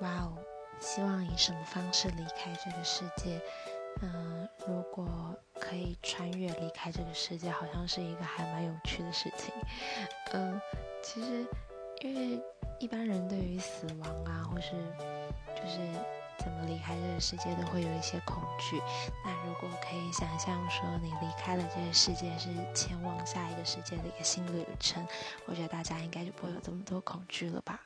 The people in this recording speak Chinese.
哇哦希望以什么方式离开这个世界？嗯如果可以穿越离开这个世界好像是一个还蛮有趣的事情。嗯其实因为一般人对于死亡啊或是就是怎么离开这个世界都会有一些恐惧那如果可以想象说你离开了这个世界是前往下一个世界的一个新旅程我觉得大家应该就不会有这么多恐惧了吧。